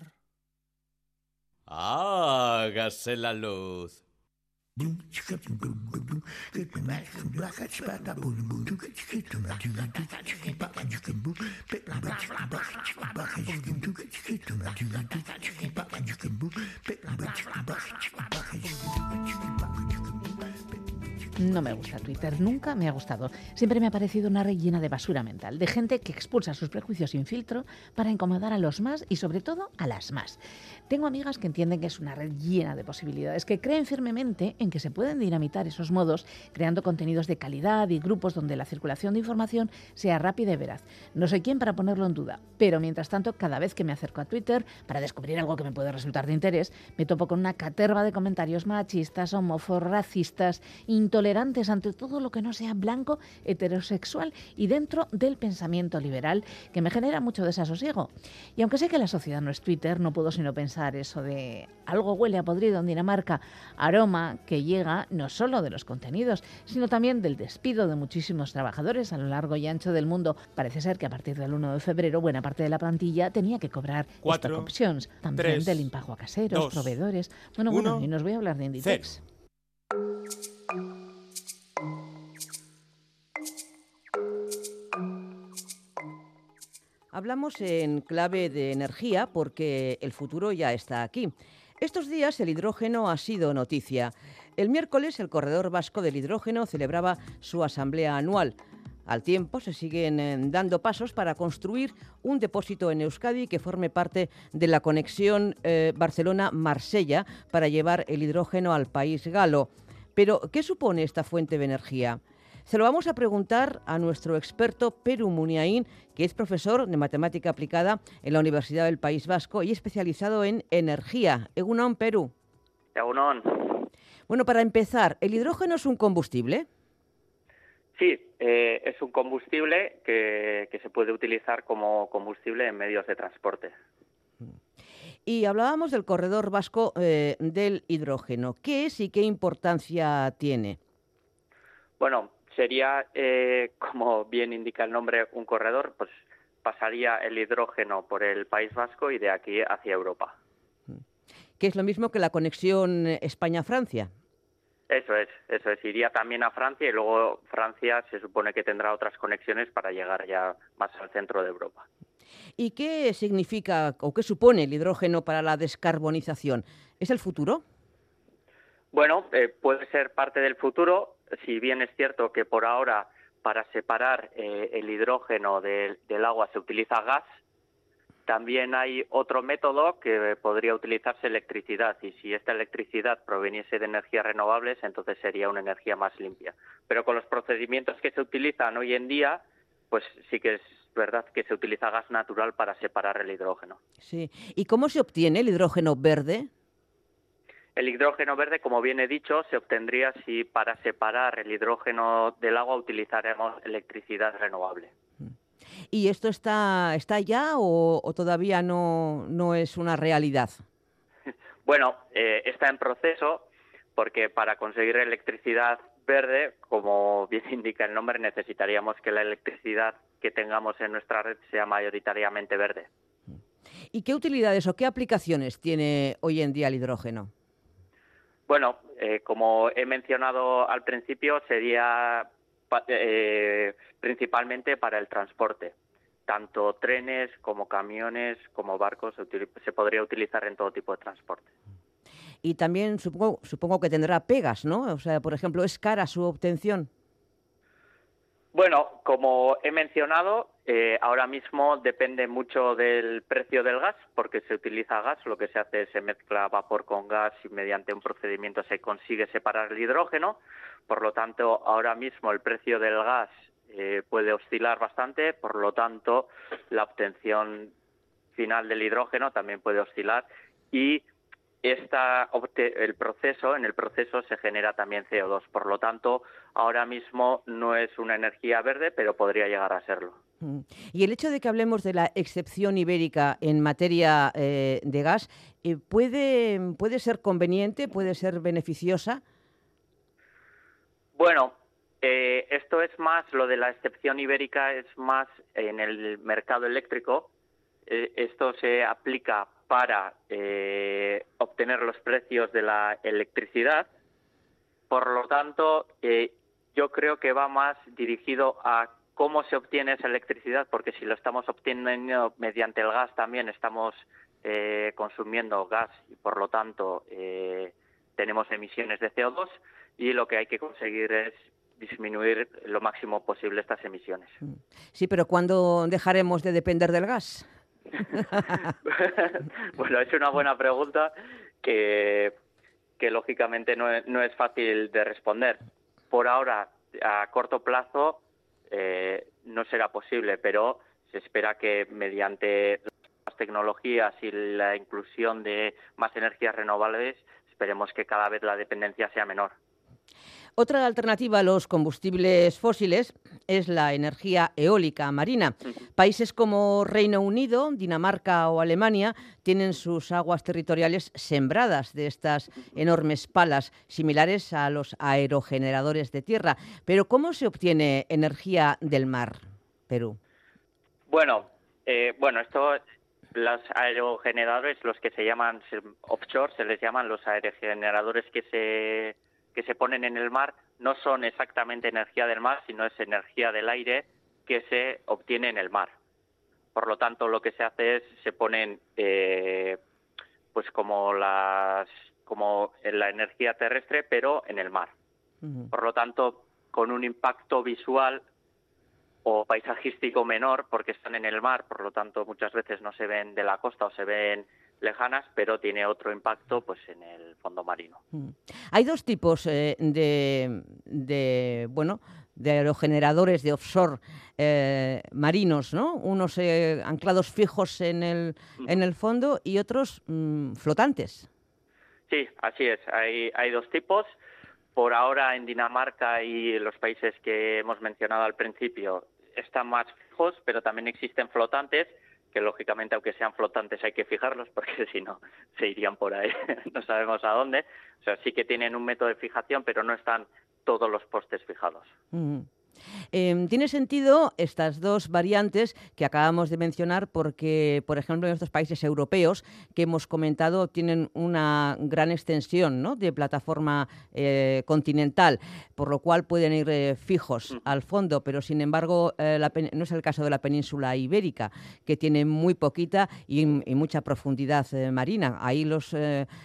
J: Hágase la luz.
K: No me gusta Twitter, nunca me ha gustado. Siempre me ha parecido una red llena de basura mental, de gente que expulsa sus prejuicios sin filtro para incomodar a los más y sobre todo a las más. Tengo amigas que entienden que es una red llena de posibilidades, que creen firmemente en que se pueden dinamitar esos modos creando contenidos de calidad y grupos donde la circulación de información sea rápida y veraz. No soy quien para ponerlo en duda, pero mientras tanto, cada vez que me acerco a Twitter para descubrir algo que me puede resultar de interés, me topo con una caterva de comentarios machistas, homófobos, racistas, intolerantes ante todo lo que no sea blanco, heterosexual y dentro del pensamiento liberal, que me genera mucho desasosiego. Y aunque sé que la sociedad no es Twitter, no puedo sino pensar eso de algo huele a podrido en Dinamarca, aroma que llega no solo de los contenidos, sino también del despido de muchísimos trabajadores a lo largo y ancho del mundo. Parece ser que a partir del 1 de febrero buena parte de la plantilla tenía que cobrar
L: Cuatro,
K: stock options, también
L: tres,
K: del impago a caseros,
L: dos,
K: proveedores. Bueno, bueno,
L: uno,
K: y nos voy a hablar de Inditex.
B: Hablamos en clave de energía porque el futuro ya está aquí. Estos días el hidrógeno ha sido noticia. El miércoles el Corredor Vasco del Hidrógeno celebraba su asamblea anual. Al tiempo se siguen eh, dando pasos para construir un depósito en Euskadi que forme parte de la conexión eh, Barcelona-Marsella para llevar el hidrógeno al país galo. Pero, ¿qué supone esta fuente de energía? Se lo vamos a preguntar a nuestro experto Peru Muniain, que es profesor de matemática aplicada en la Universidad del País Vasco y especializado en energía. Egunon, Perú.
M: Egunon.
B: Bueno, para empezar, ¿el hidrógeno es un combustible?
M: Sí, eh, es un combustible que, que se puede utilizar como combustible en medios de transporte.
B: Y hablábamos del corredor vasco eh, del hidrógeno. ¿Qué es y qué importancia tiene?
M: Bueno, sería, eh, como bien indica el nombre, un corredor, pues pasaría el hidrógeno por el País Vasco y de aquí hacia Europa.
B: Que es lo mismo que la conexión España-Francia.
M: Eso es, eso es. Iría también a Francia y luego Francia se supone que tendrá otras conexiones para llegar ya más al centro de Europa.
B: ¿Y qué significa o qué supone el hidrógeno para la descarbonización? ¿Es el futuro?
M: Bueno, eh, puede ser parte del futuro, si bien es cierto que por ahora para separar eh, el hidrógeno del, del agua se utiliza gas, también hay otro método que podría utilizarse electricidad y si esta electricidad proveniese de energías renovables, entonces sería una energía más limpia. Pero con los procedimientos que se utilizan hoy en día, pues sí que es verdad que se utiliza gas natural para separar el hidrógeno.
B: Sí. ¿Y cómo se obtiene el hidrógeno verde?
M: El hidrógeno verde, como bien he dicho, se obtendría si para separar el hidrógeno del agua utilizáramos electricidad renovable.
B: ¿Y esto está, está ya o, o todavía no, no, es una realidad?
M: Bueno, eh, está en proceso porque para conseguir electricidad verde, como bien indica el nombre, necesitaríamos que la electricidad que tengamos en nuestra red sea mayoritariamente verde.
B: ¿Y qué utilidades o qué aplicaciones tiene hoy en día el hidrógeno?
M: Bueno, eh, como he mencionado al principio, sería eh, principalmente para el transporte. Tanto trenes como camiones como barcos se, se, podría utilizar en todo tipo de transporte.
B: Y también supongo, supongo que tendrá pegas, ¿no? O sea, por ejemplo, ¿es cara su obtención?
M: Bueno, como he mencionado, eh, ahora mismo depende mucho del precio del gas, porque se utiliza gas, lo que se hace es se mezcla vapor con gas y mediante un procedimiento se consigue separar el hidrógeno. Por lo tanto, ahora mismo el precio del gas eh, puede oscilar bastante, por lo tanto, la obtención final del hidrógeno también puede oscilar y esta, el proceso, en el proceso se genera también CO2. Por lo tanto, ahora mismo no es una energía verde, pero podría llegar a serlo.
B: Y el hecho de que hablemos de la excepción ibérica en materia eh, de gas, eh, ¿puede, ¿puede ser conveniente, puede ser beneficiosa?
M: Bueno, eh, esto es más, lo de la excepción ibérica es más en el mercado eléctrico. Esto se aplica para obtener los precios de la electricidad. Por lo tanto, yo creo que va más dirigido a cómo se obtiene esa electricidad, porque si lo estamos obteniendo mediante el gas también estamos eh, consumiendo gas y por lo tanto eh, tenemos emisiones de CO2 y lo que hay que conseguir es disminuir lo máximo posible estas emisiones.
B: Sí, pero ¿cuándo dejaremos de depender del gas?
M: bueno, es una buena pregunta que, que lógicamente no es, no es fácil de responder. Por ahora, a corto plazo, eh, no será posible, pero se espera que mediante las tecnologías y la inclusión de más energías renovables, esperemos que cada vez la dependencia sea menor.
B: Otra alternativa a los combustibles fósiles es la energía eólica marina. Países como Reino Unido, Dinamarca o Alemania tienen sus aguas territoriales sembradas de estas enormes palas, similares a los aerogeneradores de tierra. Pero ¿cómo se obtiene energía del mar, Perú?
M: Bueno, eh, bueno, esto los aerogeneradores, los que se llaman offshore, se les llaman los aerogeneradores que se que se ponen en el mar no son exactamente energía del mar, sino es energía del aire que se obtiene en el mar. Por lo tanto, lo que se hace es se ponen eh, pues como las como en la energía terrestre, pero en el mar. Por lo tanto, con un impacto visual o paisajístico menor, porque están en el mar, por lo tanto muchas veces no se ven de la costa o se ven lejanas, pero tiene otro impacto pues en el fondo marino.
B: Mm. Hay dos tipos eh, de, de, bueno, de aerogeneradores de offshore eh, marinos, ¿no? Unos eh, anclados fijos en el, en el fondo y otros mm, flotantes.
M: Sí, así es. Hay, hay dos tipos. Por ahora en Dinamarca y los países que hemos mencionado al principio están más fijos, pero también existen flotantes que lógicamente aunque sean flotantes hay que fijarlos porque si no se irían por ahí, no sabemos a dónde. O sea, sí que tienen un método de fijación, pero no están todos los postes fijados.
B: Em, tiene sentido estas dos variantes que acabamos de mencionar porque, por ejemplo, en estos países europeos que hemos comentado tienen una gran extensión ¿no? de plataforma eh, continental, por lo cual pueden ir eh, fijos al fondo, pero sin embargo eh, no es el caso de la península ibérica, que tiene muy poquita y, mucha profundidad marina. Ahí los,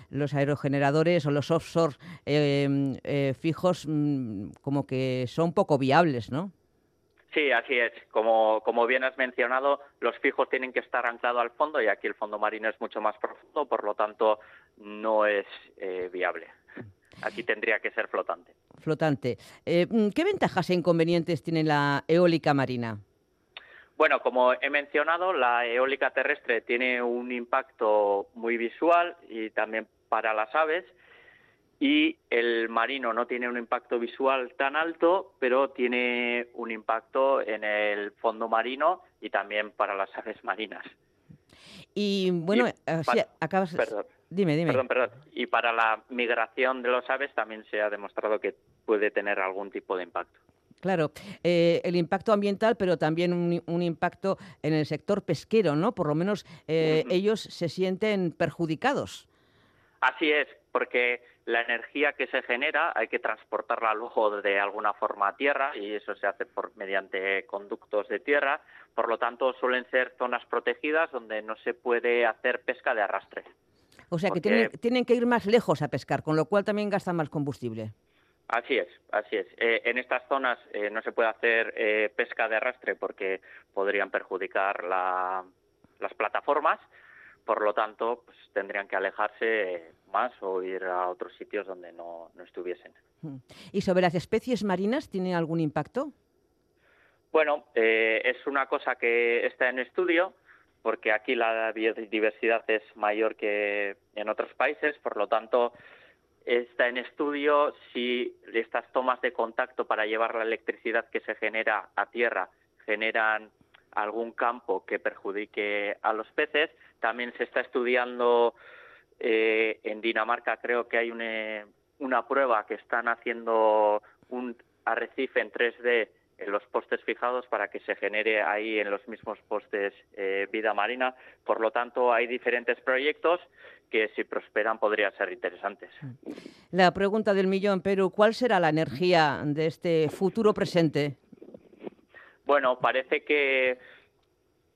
B: los aerogeneradores o los offshore em, fijos mm, como que son poco viables, ¿no?
M: Sí, así es. Como, como bien has mencionado, los fijos tienen que estar anclados al fondo y aquí el fondo marino es mucho más profundo, por lo tanto no es eh, viable. Aquí tendría que ser flotante.
B: Flotante. Eh, ¿Qué ventajas e inconvenientes tiene la eólica marina?
M: Bueno, como he mencionado, la eólica terrestre tiene un impacto muy visual y también para las aves y el marino no tiene un impacto visual tan alto, pero tiene un impacto en el fondo marino y también para las aves marinas.
B: Y bueno, acabas...
M: Perdón.
B: Dime, dime.
M: Perdón, perdón. Y para la migración de los aves también se ha demostrado que puede tener algún tipo de impacto.
B: Claro, eh, el impacto ambiental, pero también un, impacto en el sector pesquero, ¿no? Por lo menos eh, ellos se sienten perjudicados.
M: Así es, porque la energía que se genera hay que transportarla luego de alguna forma a tierra y eso se hace por mediante conductos de tierra. Por lo tanto, suelen ser zonas protegidas donde no se puede hacer pesca de arrastre.
B: O sea que tienen, que ir más lejos a pescar, con lo cual también gastan más combustible.
M: Así es, así es. Eh, en estas zonas eh, no se puede hacer eh, pesca de arrastre porque podrían perjudicar las plataformas por lo tanto, pues, tendrían que alejarse más o ir a otros sitios donde no, estuviesen.
B: Mm. ¿Y sobre las especies marinas tiene algún impacto?
M: Bueno, eh, es una cosa que está en estudio porque aquí la biodiversidad es mayor que en otros países, por lo tanto está en estudio si estas tomas de contacto para llevar la electricidad que se genera a tierra generan algún campo que perjudique a los peces. También se está estudiando eh, en Dinamarca, creo que hay una, prueba que están haciendo un arrecife en 3D en los postes fijados para que se genere ahí en los mismos postes eh, vida marina. Por lo tanto, hay diferentes proyectos que si prosperan podrían ser interesantes.
B: La pregunta del millón, Perú, ¿cuál será la energía de este futuro presente?
M: Bueno, parece que,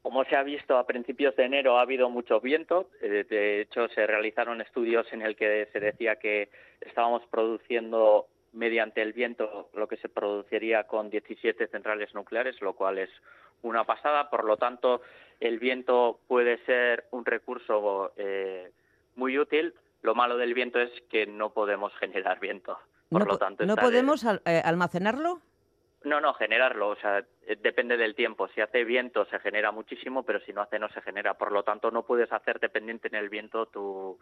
M: como se ha visto a principios de enero, ha habido mucho viento. Eh, de hecho, se realizaron estudios en el que se decía que estábamos produciendo mediante el viento lo que se produciría con 17 centrales nucleares, lo cual es una pasada. Por lo tanto, el viento puede ser un recurso eh, muy útil. Lo malo del viento es que no podemos generar viento. Por
B: ¿No,
M: lo tanto,
B: ¿no podemos al- eh, almacenarlo?
M: No, no, generarlo, o sea, eh, depende del tiempo. Si hace viento se genera muchísimo, pero si no hace no se genera. Por lo tanto, no puedes hacer dependiente en el viento tu,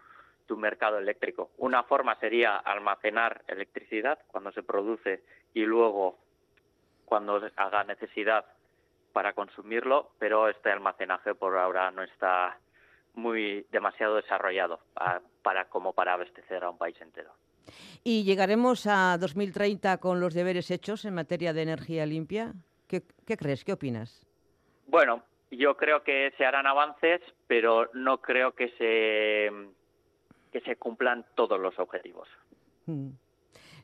M: tu mercado eléctrico. Una forma sería almacenar electricidad cuando se produce y luego cuando haga necesidad para consumirlo, pero este almacenaje por ahora no está muy demasiado desarrollado pa- para como para abastecer a un país entero.
B: ¿Y llegaremos a 2030 con los deberes hechos en materia de energía limpia? ¿Qué, qué crees? ¿Qué opinas?
M: Bueno, yo creo que se harán avances, pero no creo que se que se cumplan todos los objetivos.
B: Mm.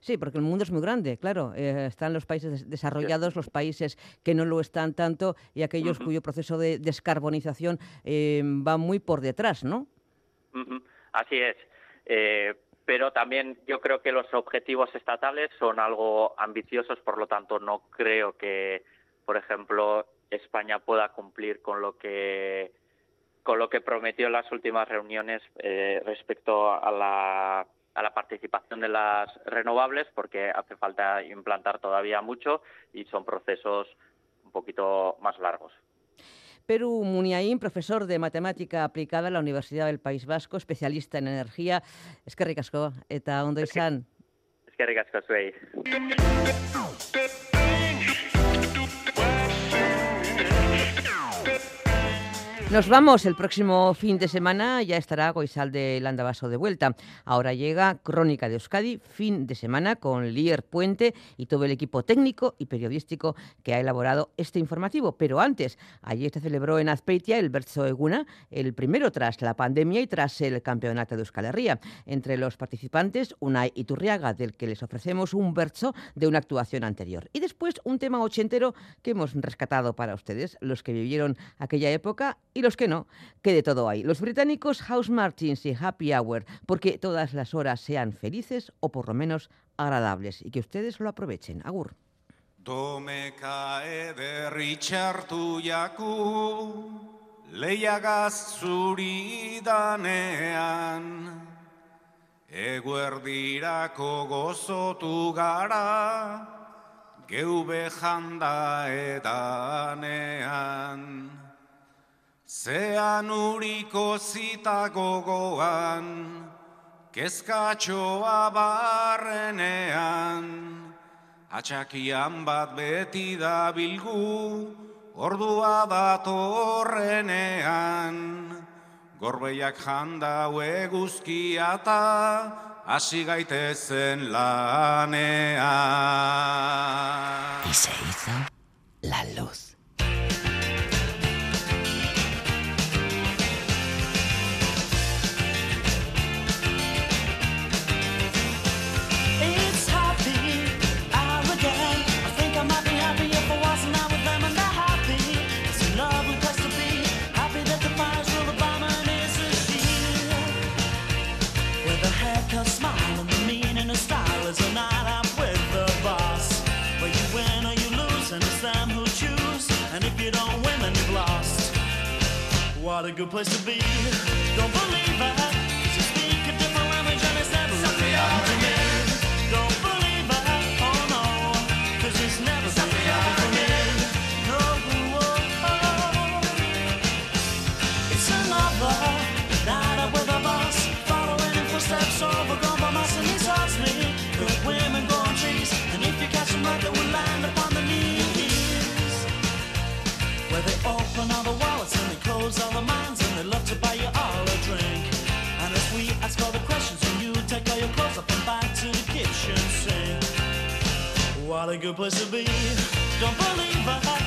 B: Sí, porque el mundo es muy grande, claro. eh, están los países des- desarrollados, los países que no lo están tanto y aquellos cuyo proceso de descarbonización eh, va muy por detrás, ¿no?
M: Así es. Eh, pero también yo creo que los objetivos estatales son algo ambiciosos, por lo tanto no creo que, por ejemplo, España pueda cumplir con lo que con lo que prometió en las últimas reuniones eh, respecto a la, a la participación de las renovables, porque hace falta implantar todavía mucho y son procesos un poquito más largos.
B: Perú Muniaín, profesor de matemática aplicada en la Universidad del País Vasco, especialista en energía. Es que ricasco, eta ondo izan.
M: Es que ricasco zuei.
B: Nos vamos el próximo fin de semana, ya estará Goizal de Landavaso de vuelta. Ahora llega Crónica de Euskadi, fin de semana, con Lier Puente y todo el equipo técnico y periodístico que ha elaborado este informativo. Pero antes, ayer se celebró en Azpeitia el Berzo Eguna, el primero tras la pandemia y tras el campeonato de Euskal Herria. Entre los participantes, Unai Iturriaga, del que les ofrecemos un berzo de una actuación anterior. Y después un tema ochentero que hemos rescatado para ustedes, los que vivieron aquella época y los que no, que de todo hay. Los británicos House Martins y Happy Hour, porque todas las horas sean felices o por lo menos agradables y que ustedes lo aprovechen. Agur.
L: Txartu jaku, lehiagaz zuri danean, eguerdirako gozotu gara, geube janda edanean. Zean uriko zita gogoan, kezkatxoa barrenean, Atxakian bat beti da bilgu, ordua datorrenean. Gorbeiak janda eguzkia eta hasi gaitezen lanean.
N: Y se hizo la luz.
C: What a good place to be. Don't believe all the minds and they love to buy you all a drink. And as we ask all the questions and you take all your clothes up and back to the kitchen sink. What a good place to be. Don't believe it.